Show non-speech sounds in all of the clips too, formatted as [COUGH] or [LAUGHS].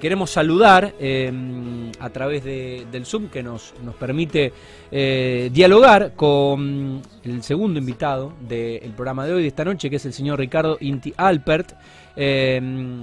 Queremos saludar eh, a través del Zoom que nos, nos permite eh, dialogar con el segundo invitado del programa de hoy, de esta noche, que es el señor Ricardo Inti Alpert. Eh,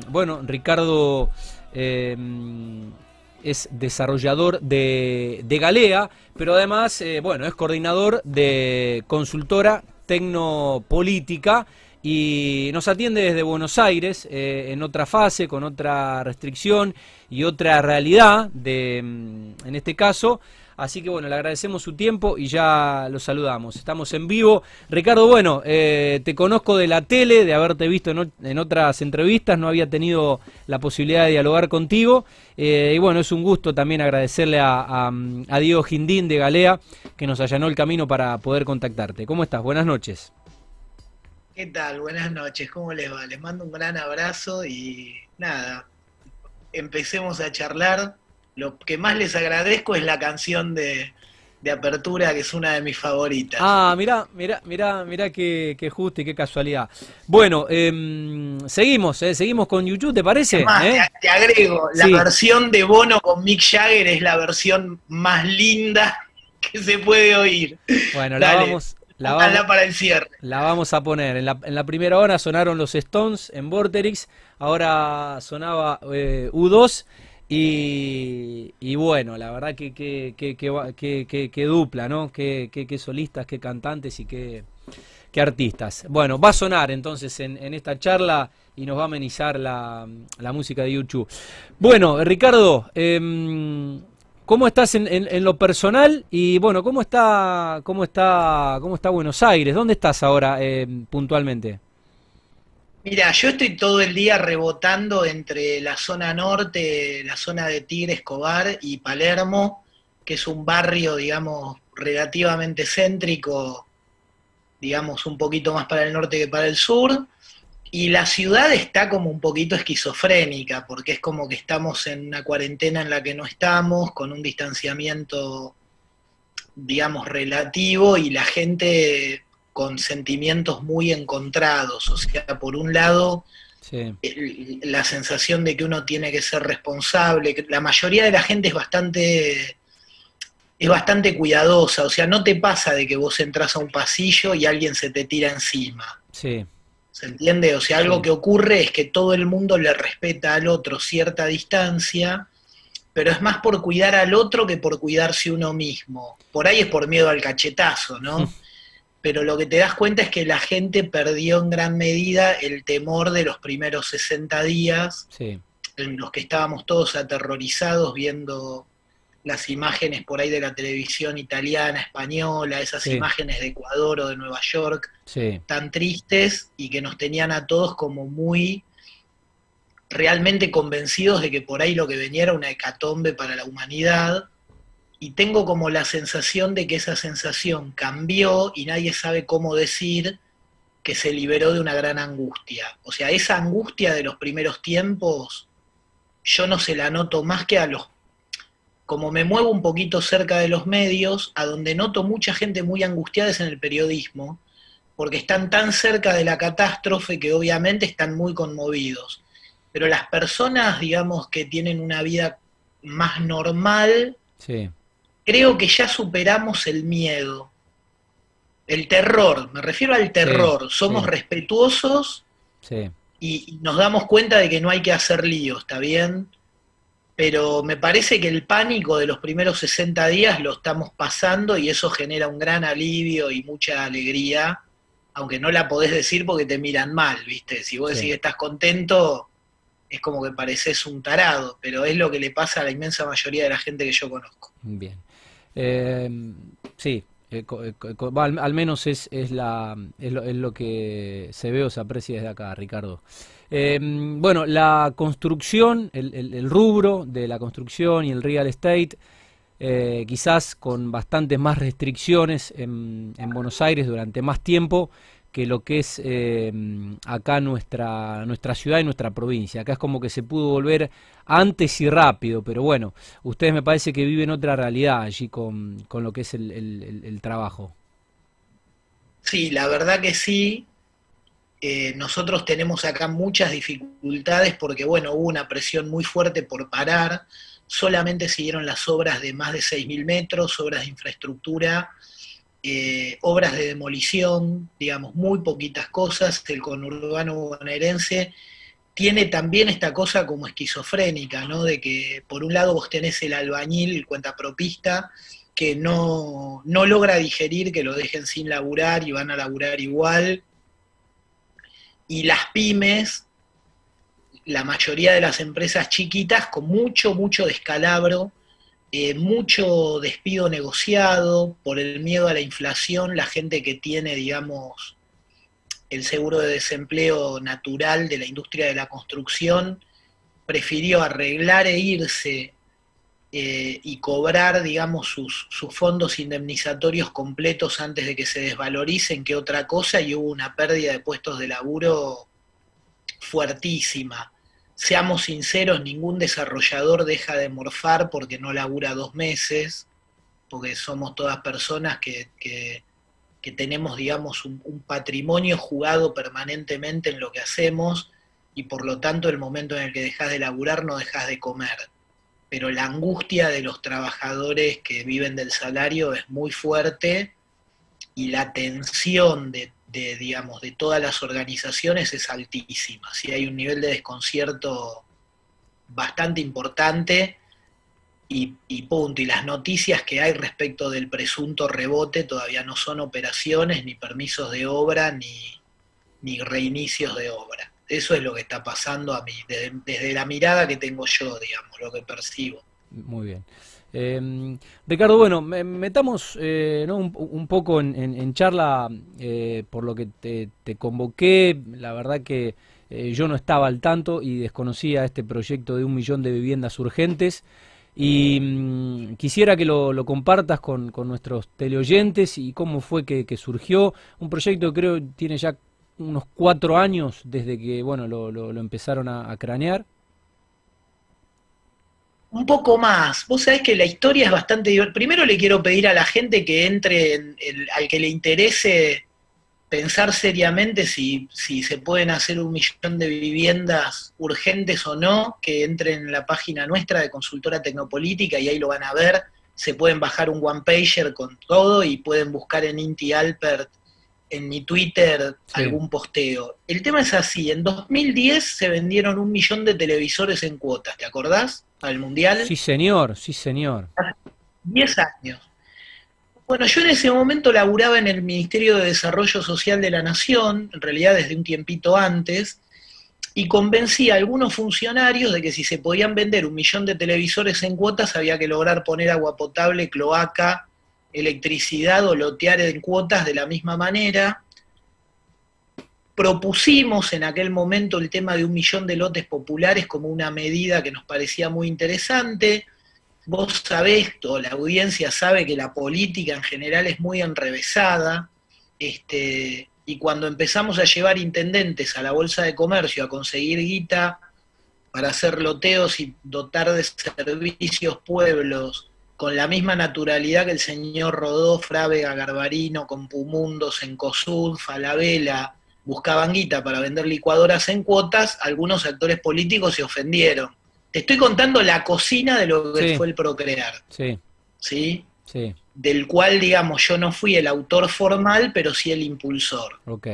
bueno, Ricardo es desarrollador de, Galea, pero además, bueno, es coordinador de consultora tecnopolítica y nos atiende desde Buenos Aires eh, en otra fase, con otra restricción y otra realidad, de, mm, en este caso. Así que bueno, le agradecemos su tiempo y ya lo saludamos. Estamos en vivo. Ricardo, bueno, eh, te conozco de la tele, de haberte visto en, otras entrevistas, no había tenido la posibilidad de dialogar contigo. Eh, y bueno, es un gusto también agradecerle a, a Diego Gindín de Galea que nos allanó el camino para poder contactarte. ¿Cómo estás? Buenas noches. ¿Qué tal? Buenas noches, ¿cómo les va? Les mando un gran abrazo y nada, empecemos a charlar. Lo que más les agradezco es la canción de, apertura, que es una de mis favoritas. Ah, mirá, mirá, mirá, mirá qué, qué justo y qué casualidad. Bueno, em, seguimos, eh, seguimos con YouTube, ¿te parece? ¿Eh? te, agrego, la versión de Bono con Mick Jagger es la versión más linda [LAUGHS] que se puede oír. Bueno, la vamos, la vamos, para el cierre. La vamos a poner. En la, en la, primera hora sonaron los Stones en Vorterix, ahora sonaba eh, U2 y, y, bueno, la verdad que, que, que, que dupla, ¿no? Que, solistas, qué cantantes y qué, artistas. Bueno, va a sonar entonces en, en esta charla y nos va a amenizar la, la música de YouTube. Bueno, Ricardo, eh, ¿Cómo estás en, lo personal? Y bueno, ¿cómo está, cómo está, cómo está Buenos Aires? ¿Dónde estás ahora eh, puntualmente? Mira, yo estoy todo el día rebotando entre la zona norte, la zona de Tigre Escobar y Palermo, que es un barrio, digamos, relativamente céntrico, digamos, un poquito más para el norte que para el sur. Y la ciudad está como un poquito esquizofrénica, porque es como que estamos en una cuarentena en la que no estamos, con un distanciamiento, digamos, relativo, y la gente con sentimientos muy encontrados. O sea, por un lado, la sensación de que uno tiene que ser responsable, que la mayoría de la gente es bastante es bastante cuidadosa, o sea, no te pasa de que vos entras a un pasillo y alguien se te tira encima. Sí. ¿Se entiende? O sea, algo que ocurre es que todo el mundo le respeta al otro cierta distancia, pero es más por cuidar al otro que por cuidarse uno mismo. Por ahí es por miedo al cachetazo, ¿no? Pero lo que te das cuenta es que la gente perdió en gran medida el temor de los primeros 60 días, en los que estábamos todos aterrorizados viendo las imágenes por ahí de la televisión italiana, española, esas imágenes de Ecuador o de Nueva York, tan tristes y que nos tenían a todos como muy realmente convencidos de que por ahí lo que venía era una hecatombe para la humanidad. Y tengo como la sensación de que esa sensación cambió y nadie sabe cómo decir que se liberó de una gran angustia. O sea, esa angustia de los primeros tiempos, yo no se la noto más que a los como me muevo un poquito cerca de los medios, a donde noto mucha gente muy angustiada es en el periodismo, porque están tan cerca de la catástrofe que obviamente están muy conmovidos. Pero las personas, digamos, que tienen una vida más normal, creo que ya superamos el miedo, el terror, me refiero al terror, somos respetuosos y nos damos cuenta de que no hay que hacer lío, ¿está bien? Pero me parece que el pánico de los primeros 60 días lo estamos pasando y eso genera un gran alivio y mucha alegría, aunque no la podés decir porque te miran mal, ¿viste? Si vos decís que estás contento, es como que pareces un tarado, pero es lo que le pasa a la inmensa mayoría de la gente que yo conozco. Bien. Eh, sí, eh, eh, al, menos es, es, la, es lo, que se ve o se aprecia desde acá, Ricardo. Eh, bueno, la construcción, el, rubro de la construcción y el real estate, quizás con bastantes más restricciones en, en Buenos Aires durante más tiempo, que lo que es eh, acá nuestra, nuestra ciudad y nuestra provincia. Acá es como que se pudo volver antes y rápido, pero bueno, ustedes me parece que viven otra realidad allí con, lo que es el, trabajo. Sí, la verdad que sí. Eh, nosotros tenemos acá muchas dificultades porque, bueno, hubo una presión muy fuerte por parar, solamente siguieron las obras de más de 6.000 metros, obras de infraestructura, eh, obras de demolición, digamos, muy poquitas cosas, el conurbano bonaerense tiene también esta cosa como esquizofrénica, ¿no? De que por un lado vos tenés el albañil, el cuentapropista, que no, no logra digerir que lo dejen sin laburar y van a laburar igual, y las pymes, la mayoría de las empresas chiquitas, con mucho, mucho descalabro, eh, mucho despido negociado por el miedo a la inflación, la gente que tiene, digamos, el seguro de desempleo natural de la industria de la construcción, prefirió arreglar e irse eh, y cobrar, digamos, sus, fondos indemnizatorios completos antes de que se desvaloricen que otra cosa y hubo una pérdida de puestos de laburo fuertísima. Seamos sinceros, ningún desarrollador deja de morfar porque no labura dos meses, porque somos todas personas que, tenemos, digamos, un, un patrimonio jugado permanentemente en lo que hacemos y por lo tanto el momento en el que dejas de laburar no dejas de comer pero la angustia de los trabajadores que viven del salario es muy fuerte y la tensión de, digamos, de todas las organizaciones es altísima. Si hay un nivel de desconcierto bastante importante y, punto. Y las noticias que hay respecto del presunto rebote todavía no son operaciones, ni permisos de obra, ni, ni reinicios de obra. Eso es lo que está pasando a mí, desde, la mirada que tengo yo, digamos, lo que percibo. Muy bien. Em, Ricardo, bueno, metamos eh, un, poco en, charla eh, por lo que te, convoqué. La verdad que eh, yo no estaba al tanto y desconocía este proyecto de un millón de viviendas urgentes. Y mm, quisiera que lo, compartas con, nuestros teleoyentes y cómo fue que, que surgió. Un proyecto que creo tiene ya unos cuatro años desde que bueno lo, lo, empezaron a, cranear. Un poco más. Vos sabés que la historia es bastante divertida. Primero le quiero pedir a la gente que entre, en al que le interese pensar seriamente si, si se pueden hacer un millón de viviendas urgentes o no, que entren en la página nuestra de Consultora Tecnopolítica y ahí lo van a ver. Se pueden bajar un one pager con todo y pueden buscar en Inti Alpert en mi Twitter algún posteo. El tema es así, en 2010 se vendieron un millón de televisores en cuotas, ¿te acordás? Al Mundial. Sí, señor, sí, señor. Hace 10 años. Bueno, yo en ese momento laburaba en el Ministerio de Desarrollo Social de la Nación, en realidad desde un tiempito antes, y convencí a algunos funcionarios de que si se podían vender un millón de televisores en cuotas había que lograr poner agua potable, cloaca, electricidad o lotear en cuotas de la misma manera. Propusimos en aquel momento el tema de un millón de lotes populares como una medida que nos parecía muy interesante. Vos sabés, o la audiencia sabe que la política en general es muy enrevesada, este, y cuando empezamos a llevar intendentes a la Bolsa de Comercio a conseguir guita para hacer loteos y dotar de servicios pueblos con la misma naturalidad que el señor Rodó, Frávega, Garbarino, Compumundos, Encosud, Falabella, buscaban guita para vender licuadoras en cuotas, algunos actores políticos se ofendieron. Te estoy contando la cocina de lo que fue el procrear. Sí. ¿Sí? Sí. Del cual, digamos, yo no fui el autor formal, pero sí el impulsor. Ok.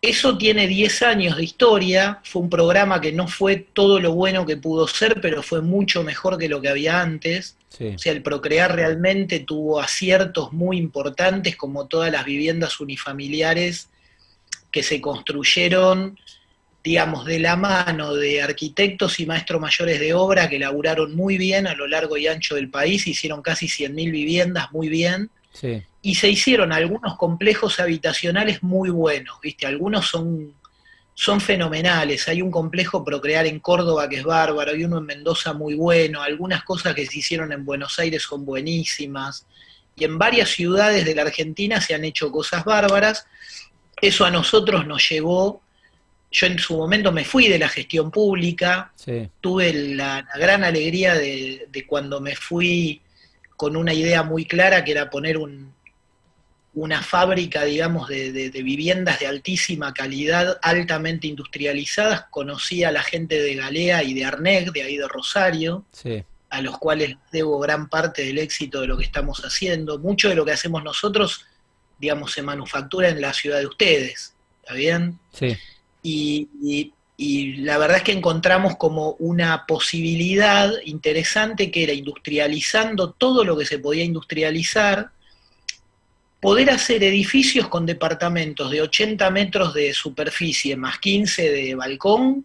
Eso tiene 10 años de historia, fue un programa que no fue todo lo bueno que pudo ser, pero fue mucho mejor que lo que había antes. O sea, el Procrear realmente tuvo aciertos muy importantes, como todas las viviendas unifamiliares que se construyeron, digamos, de la mano de arquitectos y maestros mayores de obra que laburaron muy bien a lo largo y ancho del país, hicieron casi 100.000 viviendas muy bien. Y se hicieron algunos complejos habitacionales muy buenos, ¿viste? Algunos son son fenomenales. Hay un complejo Procrear en Córdoba que es bárbaro, hay uno en Mendoza muy bueno, algunas cosas que se hicieron en Buenos Aires son buenísimas, y en varias ciudades de la Argentina se han hecho cosas bárbaras. Eso a nosotros nos llevó, yo en su momento me fui de la gestión pública, tuve la, gran alegría de, de cuando me fui con una idea muy clara que era poner un, una fábrica, digamos, de, viviendas de altísima calidad, altamente industrializadas. Conocí a la gente de Galea y de Arneg, de ahí de Rosario, a los cuales debo gran parte del éxito de lo que estamos haciendo. Mucho de lo que hacemos nosotros, digamos, se manufactura en la ciudad de ustedes, ¿está bien? Sí. y, y la verdad es que encontramos como una posibilidad interesante que era industrializando todo lo que se podía industrializar, poder hacer edificios con departamentos de 80 metros de superficie más 15 de balcón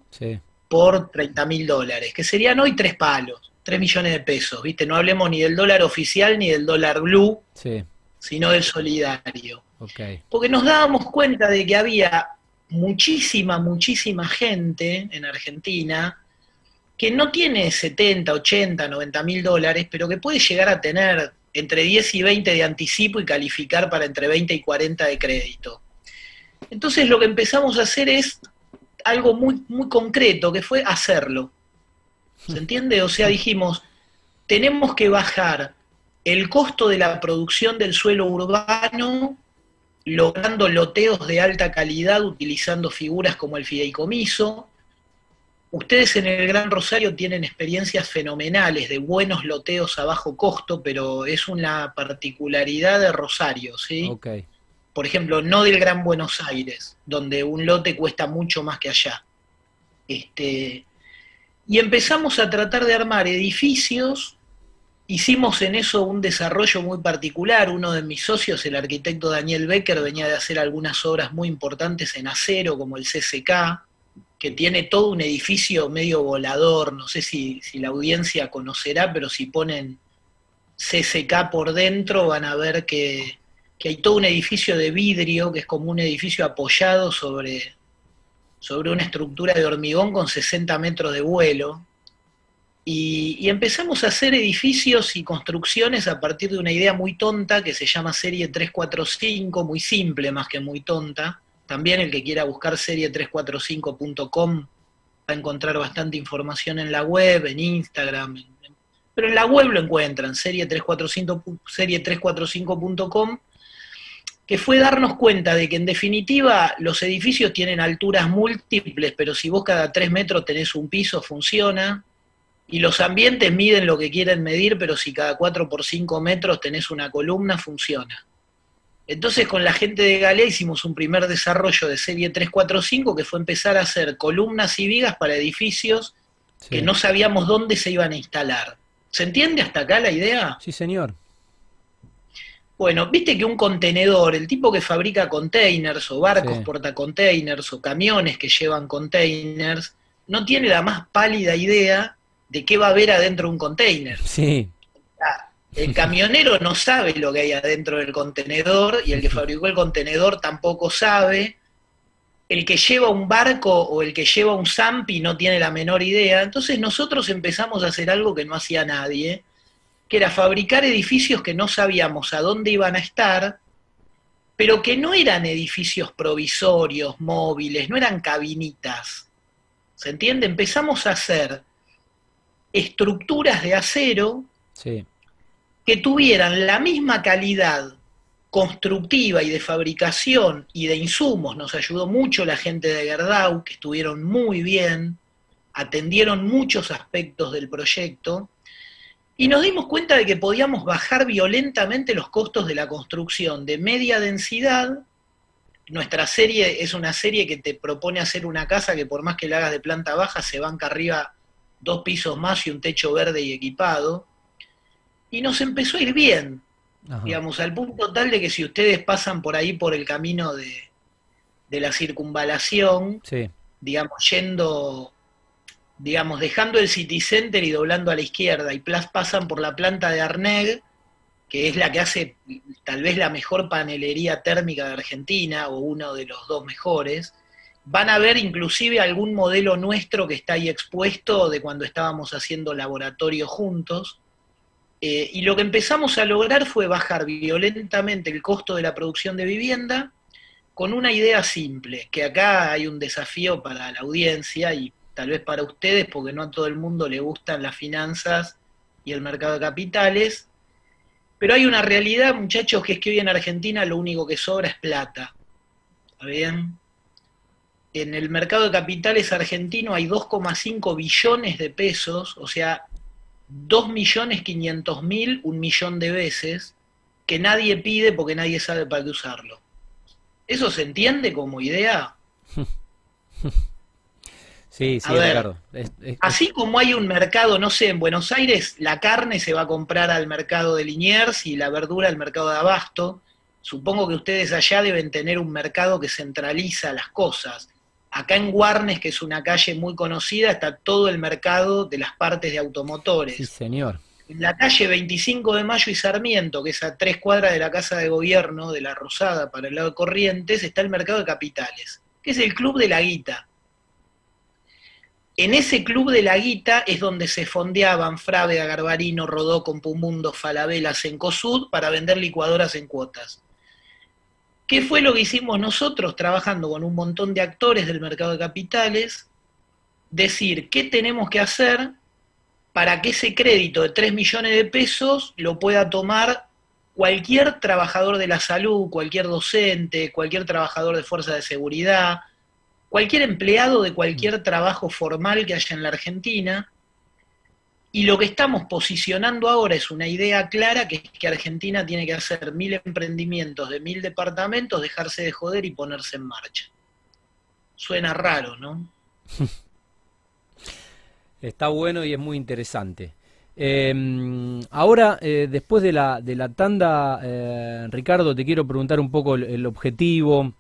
por 30 mil dólares, que serían hoy tres palos, 3 millones de pesos, ¿viste? No hablemos ni del dólar oficial ni del dólar blue, sino del solidario. Porque nos dábamos cuenta de que había muchísima, muchísima gente en Argentina que no tiene 70, 80, 90 mil dólares, pero que puede llegar a tener entre 10 y 20 de anticipo y calificar para entre 20 y 40 de crédito. Entonces lo que empezamos a hacer es algo muy, muy concreto, que fue hacerlo. ¿Se entiende? O sea, dijimos, tenemos que bajar el costo de la producción del suelo urbano logrando loteos de alta calidad utilizando figuras como el fideicomiso. Ustedes en el Gran Rosario tienen experiencias fenomenales de buenos loteos a bajo costo, pero es una particularidad de Rosario, ¿sí? Por ejemplo, no del Gran Buenos Aires, donde un lote cuesta mucho más que allá. Este, y empezamos a tratar de armar edificios Hicimos en eso un desarrollo muy particular. Uno de mis socios, el arquitecto Daniel Becker, venía de hacer algunas obras muy importantes en acero, como el CCK, que tiene todo un edificio medio volador. No sé si, la audiencia conocerá, pero si ponen CCK por dentro van a ver que, que, hay todo un edificio de vidrio, que es como un edificio apoyado sobre, sobre una estructura de hormigón con 60 metros de vuelo. Y, empezamos a hacer edificios y construcciones a partir de una idea muy tonta que se llama Serie 345, muy simple más que muy tonta. También el que quiera buscar serie345.com va a encontrar bastante información en la web, en Instagram. pero en la web lo encuentran, serie345.com, serie345.com, que fue darnos cuenta de que en definitiva los edificios tienen alturas múltiples, pero si vos cada tres metros tenés un piso, funciona y los ambientes miden lo que quieren medir, pero si cada 4 por 5 metros tenés una columna, funciona. Entonces con la gente de Galea hicimos un primer desarrollo de serie 345 que fue empezar a hacer columnas y vigas para edificios que no sabíamos dónde se iban a instalar. ¿Se entiende hasta acá la idea? Sí, señor. Bueno, viste que un contenedor, el tipo que fabrica containers o barcos portacontainers o camiones que llevan containers, no tiene la más pálida idea de qué va a haber adentro de un container. Sí. El camionero no sabe lo que hay adentro del contenedor y el que fabricó el contenedor tampoco sabe. El que lleva un barco o el que lleva un Zampi no tiene la menor idea. Entonces nosotros empezamos a hacer algo que no hacía nadie, que era fabricar edificios que no sabíamos a dónde iban a estar, pero que no eran edificios provisorios, móviles, no eran cabinitas. ¿Se entiende? Empezamos a hacer estructuras de acero que tuvieran la misma calidad constructiva y de fabricación y de insumos. Nos ayudó mucho la gente de Gerdau, que estuvieron muy bien, atendieron muchos aspectos del proyecto, y nos dimos cuenta de que podíamos bajar violentamente los costos de la construcción de media densidad. Nuestra serie es una serie que te propone hacer una casa que por más que la hagas de planta baja, se banca arriba dos pisos más y un techo verde y equipado. Y nos empezó a ir bien, digamos, al punto tal de que si ustedes pasan por ahí por el camino de, la circunvalación, digamos, yendo, digamos, dejando el City Center y doblando a la izquierda, y pasan por la planta de Arneg, que es la que hace tal vez la mejor panelería térmica de Argentina, o uno de los dos mejores, van a ver inclusive algún modelo nuestro que está ahí expuesto de cuando estábamos haciendo laboratorio juntos. Eh, y lo que empezamos a lograr fue bajar violentamente el costo de la producción de vivienda con una idea simple, que acá hay un desafío para la audiencia y tal vez para ustedes, porque no a todo el mundo le gustan las finanzas y el mercado de capitales, Pero hay una realidad, muchachos, que es que hoy en Argentina lo único que sobra es plata. ¿Está bien? En el mercado de capitales argentino hay 2,5 billones de pesos, o sea, 2.500.000, un millón de veces, que nadie pide porque nadie sabe para qué usarlo. ¿Eso se entiende como idea? [LAUGHS] Sí, sí, Ricardo. así como hay un mercado, no sé, en Buenos Aires la carne se va a comprar al mercado de Liniers y la verdura al mercado de Abasto. Supongo que ustedes allá deben tener un mercado que centraliza las cosas. Acá en Guarnes, que es una calle muy conocida, está todo el mercado de las partes de automotores. Sí, señor. En la calle 25 de Mayo y Sarmiento, que es a tres cuadras de la Casa de Gobierno de la Rosada para el lado de Corrientes, está el mercado de capitales, que es el Club de la Guita en ese club de la guita es donde se fondeaban Frávega, Garbarino, Rodó, Compumundo, Falabella, Sencosud para vender licuadoras en cuotas. ¿Qué fue lo que hicimos nosotros trabajando con un montón de actores del mercado de capitales? Decir qué tenemos que hacer para que ese crédito de 3 millones de pesos lo pueda tomar cualquier trabajador de la salud, cualquier docente, cualquier trabajador de fuerza de seguridad, cualquier empleado de cualquier trabajo formal que haya en la Argentina. Y lo que estamos posicionando ahora es una idea clara que es que Argentina tiene que hacer mil emprendimientos de mil departamentos, dejarse de joder y ponerse en marcha. Suena raro, ¿no? [LAUGHS] Está bueno y es muy interesante. Em, ahora, eh, después de la, tanda, eh, Ricardo, te quiero preguntar un poco el objetivo,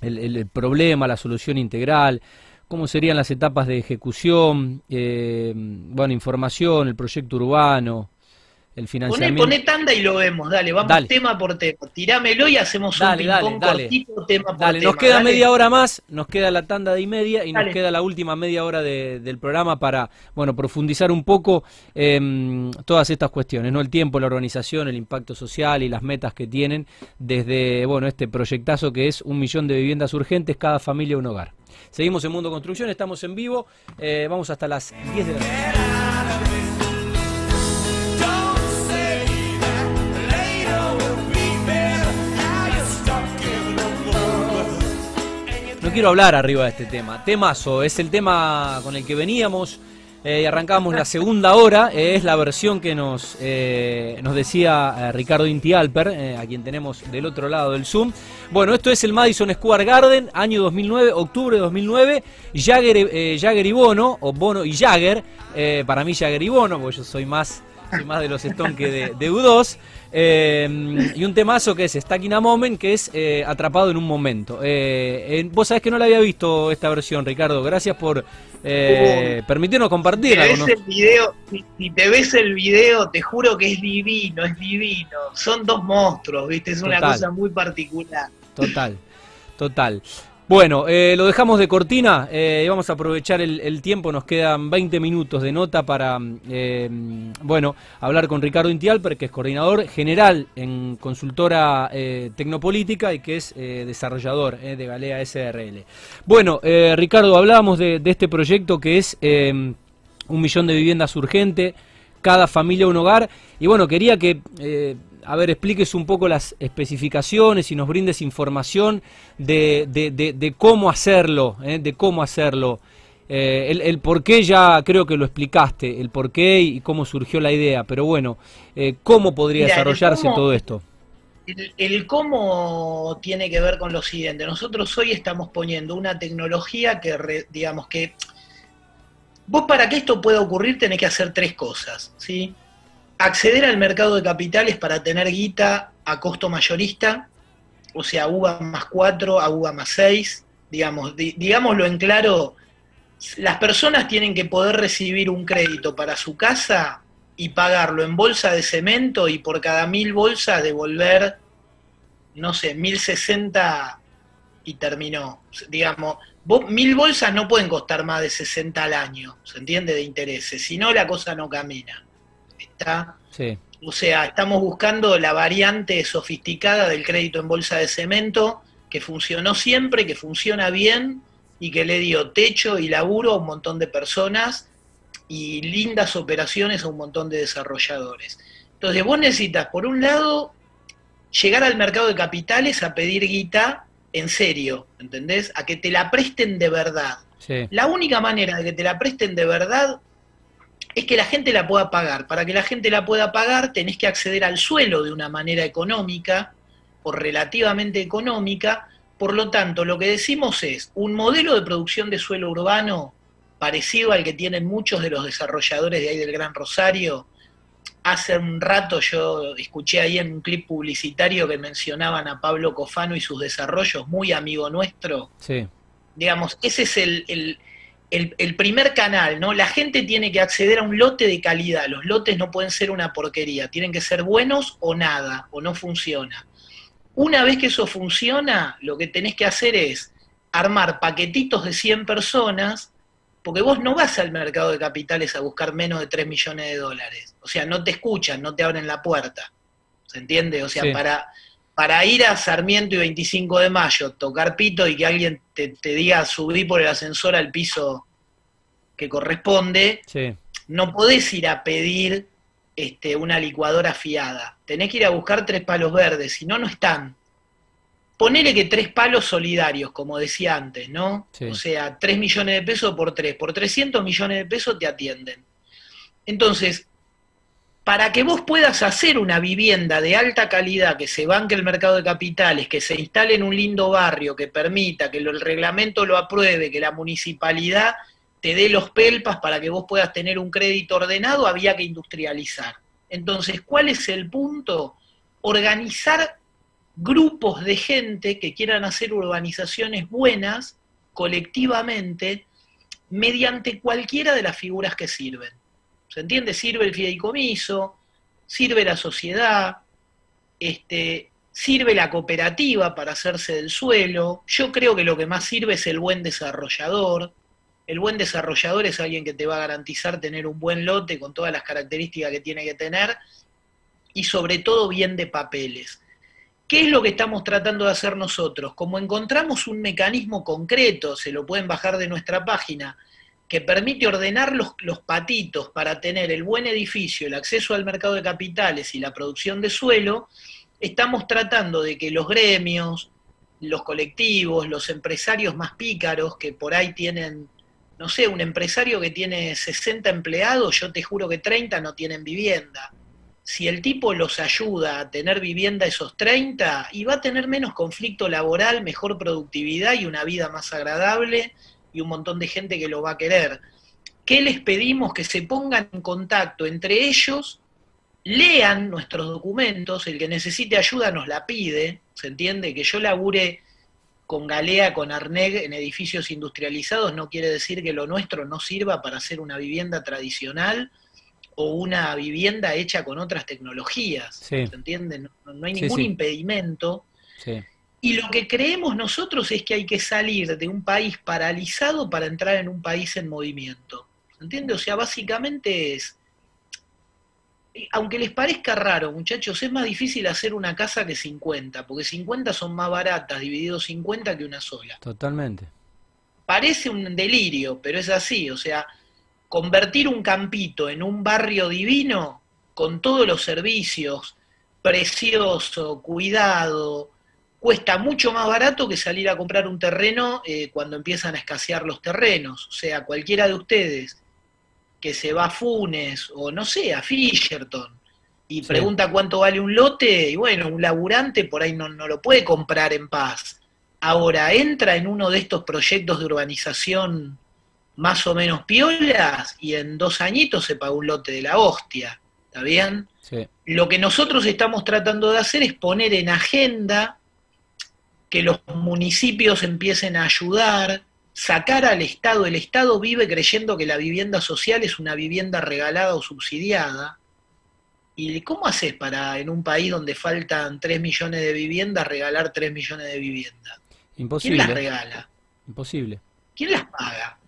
el, problema, la solución integral, cómo serían las etapas de ejecución, eh, bueno, información, el proyecto urbano, el financiamiento. Poné, tanda y lo vemos, dale, vamos tema por tema. Tirámelo y hacemos un ping-pong cortito tema por dale, Nos queda media hora más, nos queda la tanda de y media y nos queda la última media hora del programa para, bueno, profundizar un poco eh, todas estas cuestiones, ¿no? El tiempo, la organización, el impacto social y las metas que tienen desde, bueno, este proyectazo que es un millón de viviendas urgentes, cada familia un hogar. Seguimos en Mundo Construcción, estamos en vivo, eh, vamos hasta las 10 de la noche. No quiero hablar arriba de este tema. Temazo, es el tema con el que veníamos eh, arrancamos la segunda hora. Eh, es la versión que nos, eh, nos decía Ricardo Intialper, a quien tenemos del otro lado del Zoom. Bueno, esto es el Madison Square Garden, año 2009, octubre de 2009. Jagger, Jagger y Bono, o Bono y Jagger. para mí Jagger y Bono, porque yo soy más, más de los Stones que de, de U2. Eh, y un temazo que es Stacking a Moment, que es eh, Atrapado en un Momento. Eh, vos sabés que no la había visto esta versión, Ricardo. Gracias por permitirnos compartirla. Si te, ves el video, te juro que es divino, es divino. Son dos monstruos, ¿viste? Es una cosa muy particular. Total, total. Bueno, eh, lo dejamos de cortina eh, y vamos a aprovechar el, tiempo. Nos quedan 20 minutos de nota para, eh, bueno, hablar con Ricardo Intialper, que es coordinador general en consultora tecnopolítica y que es desarrollador de Galea SRL. Bueno, Ricardo, hablábamos de, este proyecto que es un millón de viviendas urgente, cada familia un hogar. Y bueno, quería que a ver, expliques un poco las especificaciones y nos brindes información de, de, cómo hacerlo, ¿eh? de cómo hacerlo. Eh, el, por qué ya creo que lo explicaste, el por qué y cómo surgió la idea, pero bueno, eh, ¿cómo podría desarrollarse todo esto? El, el, cómo tiene que ver con lo siguiente. Nosotros hoy estamos poniendo una tecnología que, digamos que, vos para que esto pueda ocurrir tenés que hacer tres cosas, ¿sí? Acceder al mercado de capitales para tener guita a costo mayorista, o sea, UVA más 4 a UVA más 6, digamos, digámoslo en claro, las personas tienen que poder recibir un crédito para su casa y pagarlo en bolsa de cemento y por cada mil bolsas devolver, no sé, 1060 y terminó. Digamos, mil bolsas no pueden costar más de 60 al año, ¿se entiende? De intereses, si no la cosa no camina. O sea, estamos buscando la variante sofisticada del crédito en bolsa de cemento que funcionó siempre, que funciona bien y que le dio techo y laburo a un montón de personas y lindas operaciones a un montón de desarrolladores. Entonces vos necesitas, por un lado, llegar al mercado de capitales a pedir guita en serio, ¿entendés? A que te la presten de verdad. La única manera de que te la presten de verdad es que la gente la pueda pagar. Para que la gente la pueda pagar tenés que acceder al suelo de una manera económica o relativamente económica. Por lo tanto, lo que decimos es un modelo de producción de suelo urbano parecido al que tienen muchos de los desarrolladores de ahí del Gran Rosario. Hace un rato yo escuché ahí en un clip publicitario que mencionaban a Pablo Cofano y sus desarrollos, muy amigo nuestro. Sí. Digamos, ese es el, el, primer canal, ¿no? La gente tiene que acceder a un lote de calidad. Los lotes no pueden ser una porquería, tienen que ser buenos o nada, o no funciona. Una vez que eso funciona, lo que tenés que hacer es armar paquetitos de 100 personas porque vos no vas al mercado de capitales a buscar menos de 3 millones de dólares. O sea, no te escuchan, no te abren la puerta. ¿Se entiende? O sea, para, para ir a Sarmiento y 25 de mayo, tocar pito y que alguien te, diga subir por el ascensor al piso que corresponde, no podés ir a pedir este, una licuadora fiada. Tenés que ir a buscar tres palos verdes, si no, no están ponele que tres palos solidarios, como decía antes, ¿no? O sea, tres millones de pesos por tres, por 300 millones de pesos te atienden. Entonces, para que vos puedas hacer una vivienda de alta calidad, que se banque el mercado de capitales, que se instale en un lindo barrio, que permita, que el reglamento lo apruebe, que la municipalidad te dé los pelpas para que vos puedas tener un crédito ordenado, había que industrializar. Entonces, ¿cuál es el punto? Organizar grupos de gente que quieran hacer urbanizaciones buenas colectivamente mediante cualquiera de las figuras que sirven. ¿Se entiende? Sirve el fideicomiso, sirve la sociedad, este, sirve la cooperativa para hacerse del suelo. Yo creo que lo que más sirve es el buen desarrollador. El buen desarrollador es alguien que te va a garantizar tener un buen lote con todas las características que tiene que tener y sobre todo bien de papeles. ¿Qué es lo que estamos tratando de hacer nosotros? Como encontramos un mecanismo concreto, se lo pueden bajar de nuestra página, que permite ordenar los, los, patitos para tener el buen edificio, el acceso al mercado de capitales y la producción de suelo, estamos tratando de que los gremios, los colectivos, los empresarios más pícaros que por ahí tienen, no sé, un empresario que tiene 60 empleados, yo te juro que 30 no tienen vivienda. Si el tipo los ayuda a tener vivienda esos 30, y va a tener menos conflicto laboral, mejor productividad y una vida más agradable y un montón de gente que lo va a querer. ¿Qué les pedimos? Que se pongan en contacto entre ellos, lean nuestros documentos, el que necesite ayuda nos la pide, ¿se entiende? Que yo labure con Galea, con Arneg en edificios industrializados no quiere decir que lo nuestro no sirva para hacer una vivienda tradicional o una vivienda hecha con otras tecnologías. ¿Se entiende? No, hay ningún impedimento. Y lo que creemos nosotros es que hay que salir de un país paralizado para entrar en un país en movimiento. ¿Se entiende? O sea, básicamente es. Aunque les parezca raro, muchachos, es más difícil hacer una casa que 50, porque 50 son más baratas, dividido 50 que una sola. Totalmente. Parece un delirio, pero es así. O sea, convertir un campito en un barrio divino con todos los servicios, precioso, cuidado, cuesta mucho más barato que salir a comprar un terreno eh, cuando empiezan a escasear los terrenos. O sea, cualquiera de ustedes que se va a Funes o no sé, a Fisherton y pregunta cuánto vale un lote, y bueno, un laburante por ahí no, no lo puede comprar en paz. Ahora entra en uno de estos proyectos de urbanización más o menos piolas y en dos añitos se pagó un lote de la hostia. ¿Está bien? Lo que nosotros estamos tratando de hacer es poner en agenda que los municipios empiecen a ayudar, sacar al Estado. El Estado vive creyendo que la vivienda social es una vivienda regalada o subsidiada. ¿Y cómo haces para, en un país donde faltan 3 millones de viviendas, regalar 3 millones de viviendas? Imposible. ¿Quién las regala? Imposible. ¿Quién las paga?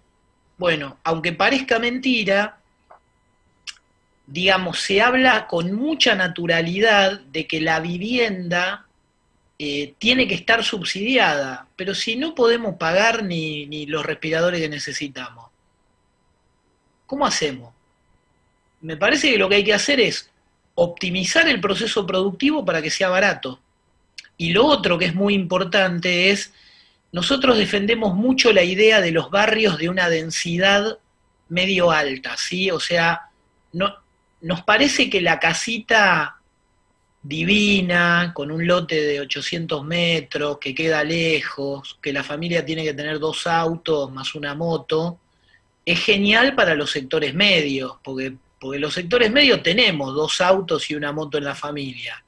Bueno, aunque parezca mentira, digamos, se habla con mucha naturalidad de que la vivienda eh, tiene que estar subsidiada, pero si no podemos pagar ni, ni los respiradores que necesitamos, ¿cómo hacemos? Me parece que lo que hay que hacer es optimizar el proceso productivo para que sea barato. Y lo otro que es muy importante es, nosotros defendemos mucho la idea de los barrios de una densidad medio alta, ¿sí? O sea, no, nos parece que la casita divina, con un lote de 800 metros, que queda lejos, que la familia tiene que tener dos autos más una moto, es genial para los sectores medios, porque, porque los sectores medios tenemos dos autos y una moto en la familia.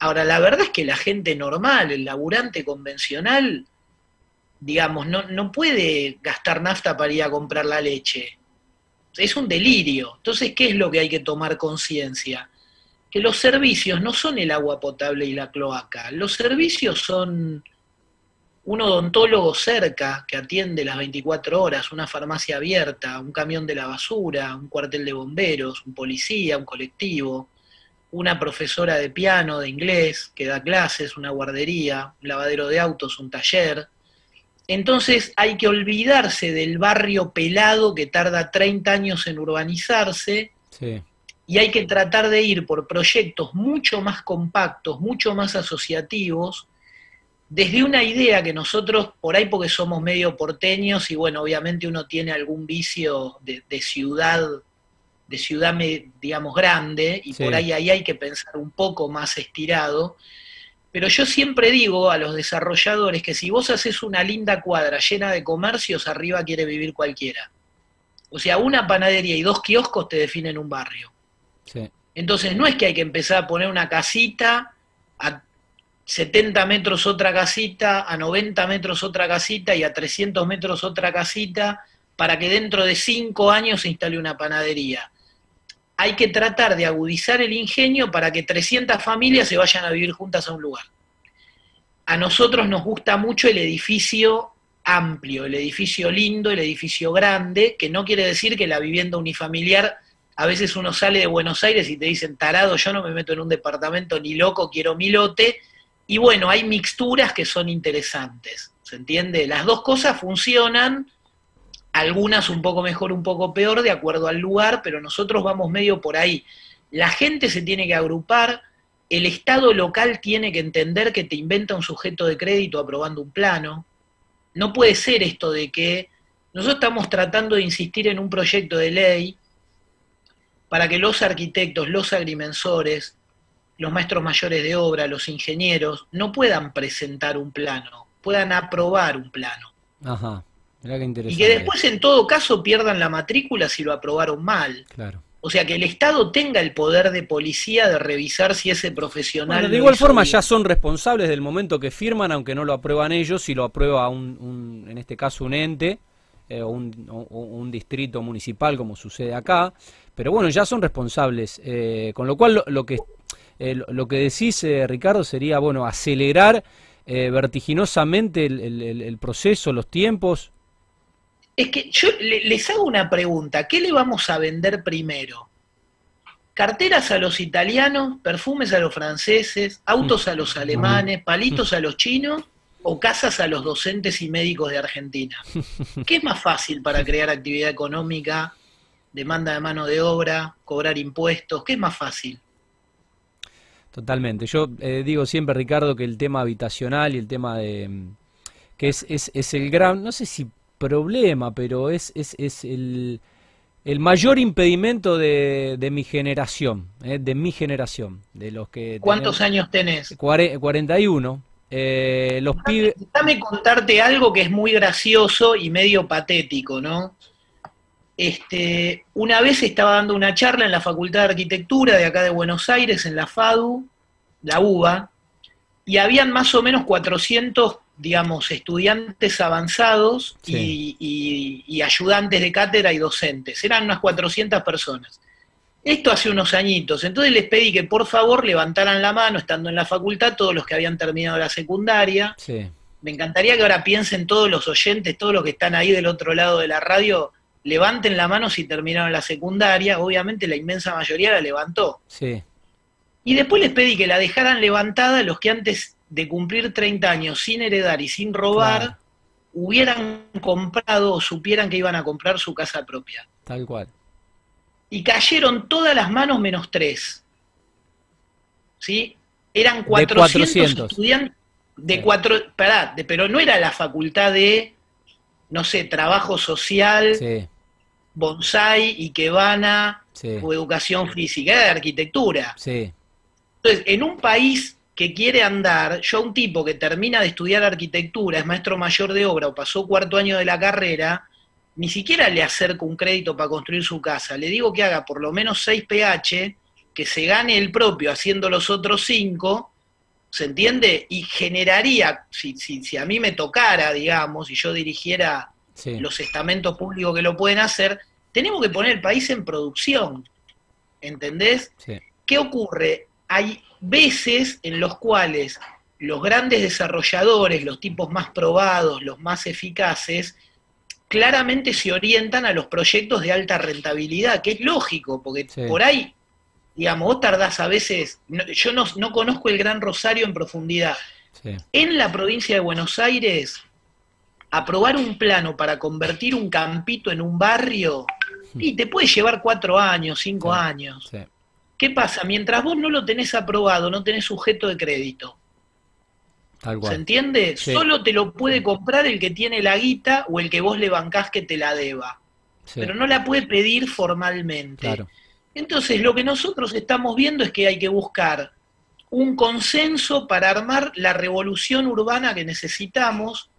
Ahora, la verdad es que la gente normal, el laburante convencional, digamos, no, no puede gastar nafta para ir a comprar la leche. Es un delirio. Entonces, ¿qué es lo que hay que tomar conciencia? Que los servicios no son el agua potable y la cloaca. Los servicios son un odontólogo cerca que atiende las 24 horas, una farmacia abierta, un camión de la basura, un cuartel de bomberos, un policía, un colectivo, una profesora de piano, de inglés, que da clases, una guardería, un lavadero de autos, un taller. Entonces hay que olvidarse del barrio pelado que tarda 30 años en urbanizarse y hay que tratar de ir por proyectos mucho más compactos, mucho más asociativos, desde una idea que nosotros, por ahí porque somos medio porteños y bueno, obviamente uno tiene algún vicio de, ciudad, de ciudad, digamos, grande, y por ahí, ahí hay que pensar un poco más estirado, pero yo siempre digo a los desarrolladores que si vos haces una linda cuadra llena de comercios, arriba quiere vivir cualquiera. O sea, una panadería y dos kioscos te definen un barrio. Entonces no es que hay que empezar a poner una casita a 70 metros otra casita, a 90 metros otra casita y a 300 metros otra casita para que dentro de cinco años se instale una panadería. Hay que tratar de agudizar el ingenio para que 300 familias se vayan a vivir juntas a un lugar. A nosotros nos gusta mucho el edificio amplio, el edificio lindo, el edificio grande, que no quiere decir que la vivienda unifamiliar, a veces uno sale de Buenos Aires y te dicen, tarado, yo no me meto en un departamento ni loco, quiero mi lote, y bueno, hay mixturas que son interesantes, ¿se entiende? Las dos cosas funcionan, algunas un poco mejor, un poco peor, de acuerdo al lugar, pero nosotros vamos medio por ahí. La gente se tiene que agrupar, el Estado local tiene que entender que te inventa un sujeto de crédito aprobando un plano. No puede ser esto de que nosotros estamos tratando de insistir en un proyecto de ley para que los arquitectos, los agrimensores, los maestros mayores de obra, los ingenieros, no puedan presentar un plano, puedan aprobar un plano. Ajá, Mirá qué interesante. Y que después en todo caso pierdan la matrícula si lo aprobaron mal. Claro. O sea, que el Estado tenga el poder de policía de revisar si ese profesional... de igual forma ya son responsables del momento que firman, aunque no lo aprueban ellos, si lo aprueba un, en este caso un ente eh, o, un, distrito municipal, como sucede acá. Pero bueno, ya son responsables. Eh, con lo cual lo que eh, lo que decís, Ricardo, sería, bueno, acelerar eh, vertiginosamente el, proceso, los tiempos. Es que yo les hago una pregunta, ¿qué le vamos a vender primero? ¿Carteras a los italianos, perfumes a los franceses, autos a los alemanes, palitos a los chinos o casas a los docentes y médicos de Argentina? [LAUGHS] ¿Qué es más fácil para crear actividad económica, demanda de mano de obra, cobrar impuestos? ¿Qué es más fácil? Totalmente. Yo eh, digo siempre, Ricardo, que el tema habitacional y el tema de... Mm, que es, es, es el gran, no sé si problema, pero es, es, es el, el mayor impedimento de, de mi generación, eh, de mi generación, de los que... ¿Cuántos años tenés? 41. Eh, los pibes... Déjame contarte algo que es muy gracioso y medio patético, ¿no? Este, una vez estaba dando una charla en la Facultad de Arquitectura de acá de Buenos Aires, en la FADU, la UBA, y habían más o menos 400, digamos, estudiantes avanzados y, ayudantes de cátedra y docentes. Eran unas 400 personas. Esto hace unos añitos. Entonces les pedí que por favor levantaran la mano, estando en la facultad, todos los que habían terminado la secundaria. Me encantaría que ahora piensen todos los oyentes, todos los que están ahí del otro lado de la radio, levanten la mano si terminaron la secundaria, obviamente la inmensa mayoría la levantó. Sí. Y después les pedí que la dejaran levantada los que antes de cumplir 30 años sin heredar y sin robar, hubieran comprado o supieran que iban a comprar su casa propia. Tal cual. Y cayeron todas las manos menos tres. ¿sí? Eran 400, estudiantes de cuatro, pero no era la facultad de, no sé, trabajo social, bonsai, ikebana o educación física, era de arquitectura. Entonces, en un país que quiere andar, yo a un tipo que termina de estudiar arquitectura, es maestro mayor de obra o pasó cuarto año de la carrera, ni siquiera le acerco un crédito para construir su casa, le digo que haga por lo menos 6 PH, que se gane el propio haciendo los otros 5, ¿se entiende? Y generaría, si, si, a mí me tocara, digamos, y yo dirigiera los estamentos públicos que lo pueden hacer, tenemos que poner el país en producción, ¿entendés? ¿Qué ocurre? Hay veces en los cuales los grandes desarrolladores, los tipos más probados, los más eficaces, claramente se orientan a los proyectos de alta rentabilidad, que es lógico, porque por ahí, digamos, vos tardás a veces, yo no, conozco el Gran Rosario en profundidad. En la provincia de Buenos Aires, aprobar un plano para convertir un campito en un barrio, hmm. y te puede llevar cuatro años, cinco años. ¿Qué pasa? Mientras vos no lo tenés aprobado, no tenés sujeto de crédito. ¿Se entiende? Solo te lo puede comprar el que tiene la guita o el que vos le bancás que te la deba. Pero no la puede pedir formalmente. Entonces, lo que nosotros estamos viendo es que hay que buscar un consenso para armar la revolución urbana que necesitamos.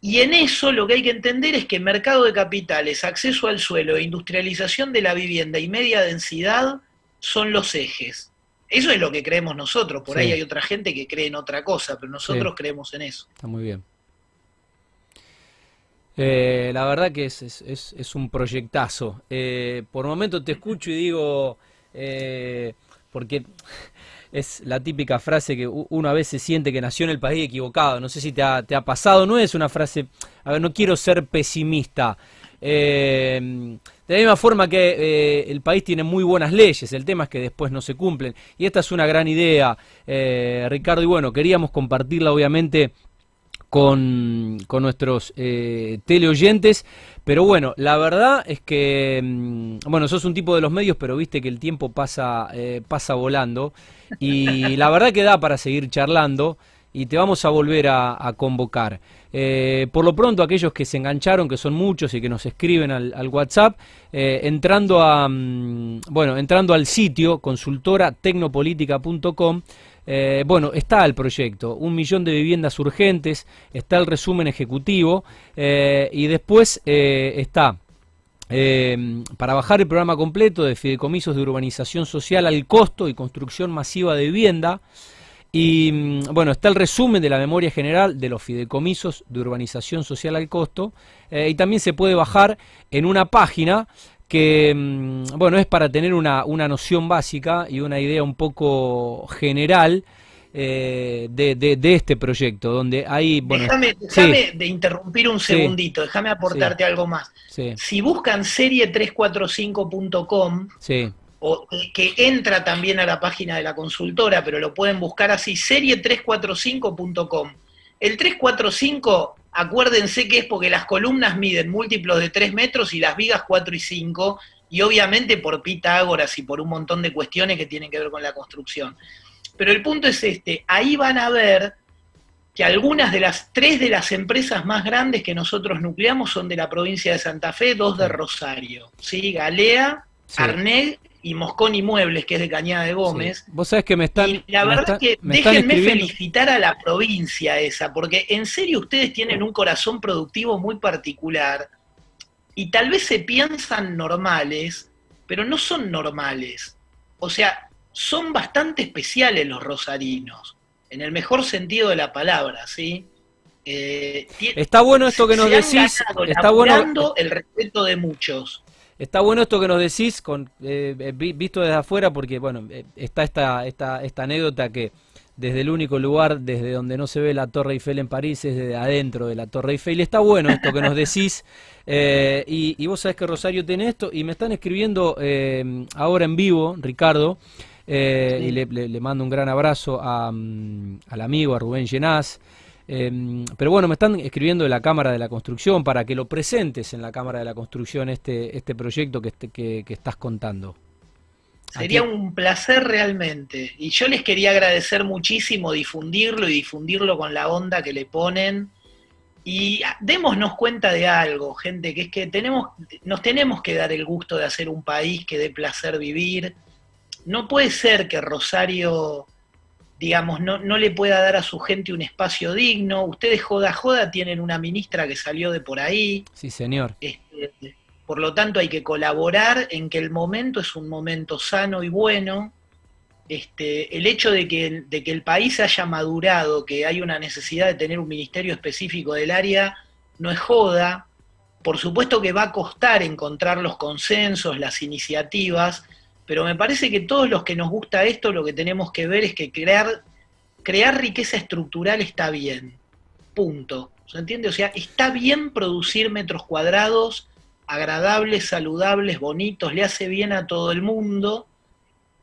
Y en eso lo que hay que entender es que mercado de capitales, acceso al suelo, industrialización de la vivienda y media densidad son los ejes. Eso es lo que creemos nosotros. Por ahí hay otra gente que cree en otra cosa, pero nosotros creemos en eso. Está muy bien. Eh, la verdad que es, es, un proyectazo. Eh, por momento te escucho y digo, eh, porque es la típica frase que uno a veces siente que nació en el país equivocado. No sé si te ha, te ha pasado, no es una frase, a ver, no quiero ser pesimista. Eh, de la misma forma que eh, el país tiene muy buenas leyes, el tema es que después no se cumplen. Y esta es una gran idea, eh, Ricardo, y bueno, queríamos compartirla obviamente con, con nuestros teleoyentes. Pero bueno, la verdad es que, mm, bueno, sos un tipo de los medios, pero viste que el tiempo pasa, pasa volando. Y la verdad que da para seguir charlando y te vamos a volver a convocar. Eh, por lo pronto, aquellos que se engancharon, que son muchos y que nos escriben al, WhatsApp, eh, entrando, a, mm, bueno, entrando al sitio consultoratecnopolitica.com, eh, bueno, está el proyecto, un millón de viviendas urgentes, está el resumen ejecutivo y después está para bajar el programa completo de fideicomisos de urbanización social al costo y construcción masiva de vivienda. Y mm, bueno, está el resumen de la memoria general de los fideicomisos de urbanización social al costo. Eh, y también se puede bajar en una página que, mm, bueno, es para tener una, una, noción básica y una idea un poco general eh, de, de, este proyecto, donde hay... Bueno, déjame, déjame de interrumpir un segundito, déjame aportarte algo más. Si buscan serie345.com, sí o que entra también a la página de la consultora, pero lo pueden buscar así, serie345.com. El 345, acuérdense que es porque las columnas miden múltiplos de 3 metros y las vigas 4 y 5, y obviamente por Pitágoras y por un montón de cuestiones que tienen que ver con la construcción. Pero el punto es este, ahí van a ver que algunas de las tres de las empresas más grandes que nosotros nucleamos son de la provincia de Santa Fe, dos de Rosario, ¿sí? Galea, Arnel y Mosconi Muebles, que es de Cañada de Gómez. Vos sabés que me están. Y la verdad que déjenme felicitar a la provincia esa, porque en serio ustedes tienen un corazón productivo muy particular y tal vez se piensan normales, pero no son normales. O sea, son bastante especiales los rosarinos, en el mejor sentido de la palabra, ¿sí? Eh, está bueno esto que nos decís. Está bueno el respeto de muchos. Está bueno esto que nos decís, con, eh, eh, visto desde afuera, porque bueno, eh, está esta, esta, esta anécdota que desde el único lugar desde donde no se ve la Torre Eiffel en París es desde adentro de la Torre Eiffel. Está bueno esto que nos decís. [LAUGHS] y, vos sabés que Rosario tiene esto y me están escribiendo ahora en vivo, Ricardo, y le, mando un gran abrazo a, mm, al amigo, a Rubén Llenás. Em, pero bueno, me están escribiendo de la Cámara de la Construcción para que lo presentes en la Cámara de la Construcción este, este proyecto que, que, estás contando. Sería un placer realmente. Y yo les quería agradecer muchísimo difundirlo y difundirlo con la onda que le ponen. Y démonos cuenta de algo, gente, que es que tenemos, nos tenemos que dar el gusto de hacer un país que dé placer vivir. No puede ser que Rosario, digamos, no, no le pueda dar a su gente un espacio digno. Ustedes joda joda tienen una ministra que salió de por ahí. Sí, señor. Este, por lo tanto, hay que colaborar en que el momento es un momento sano y bueno. Este, el hecho de que, de que el país haya madurado, que hay una necesidad de tener un ministerio específico del área, no es joda. Por supuesto que va a costar encontrar los consensos, las iniciativas, pero me parece que todos los que nos gusta esto, lo que tenemos que ver es que crear, crear riqueza estructural está bien. Punto. ¿Se entiende? O sea, está bien producir metros cuadrados agradables, saludables, bonitos, le hace bien a todo el mundo.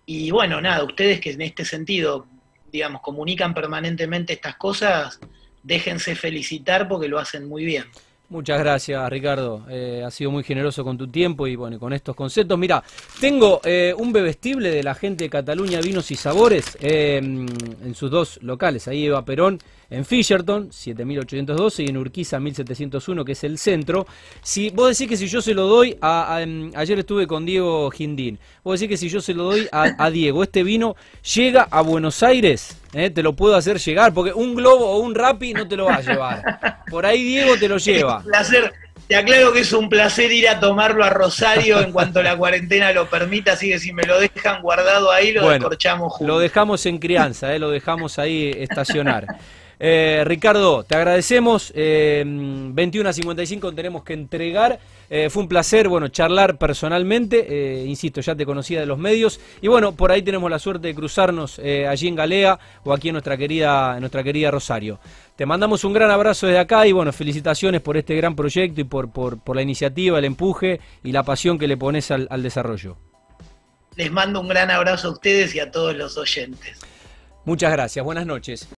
Y bueno, nada, ustedes que en este sentido, digamos, comunican permanentemente estas cosas, déjense felicitar porque lo hacen muy bien. Muchas gracias, Ricardo. Eh, has sido muy generoso con tu tiempo y bueno, con estos conceptos. Mira, tengo eh, un bebestible de la gente de Cataluña Vinos y Sabores eh, en sus dos locales. Ahí Eva Perón en Fisherton, 7812, y en Urquiza, 1701, que es el centro. Si, vos decís que si yo se lo doy, a, em, ayer estuve con Diego Gindín, vos decís que si yo se lo doy a, Diego, este vino llega a Buenos Aires, te lo puedo hacer llegar, porque un globo o un rapi no te lo va a llevar. Por ahí Diego te lo lleva. [LAUGHS] placer. Te aclaro que es un placer ir a tomarlo a Rosario en cuanto la cuarentena lo permita, así que si me lo dejan guardado ahí, lo descorchamos juntos. Lo dejamos en crianza, eh, lo dejamos ahí estacionar. Eh, Ricardo, te agradecemos. Eh, 21 a 55 tenemos que entregar. Eh, fue un placer, bueno, charlar personalmente. Eh, insisto, ya te conocía de los medios. Y bueno, por ahí tenemos la suerte de cruzarnos allí en Galea o aquí en nuestra querida, en nuestra querida Rosario. Te mandamos un gran abrazo desde acá y bueno, felicitaciones por este gran proyecto y por, por, la iniciativa, el empuje y la pasión que le pones al desarrollo. Les mando un gran abrazo a ustedes y a todos los oyentes. Muchas gracias, buenas noches.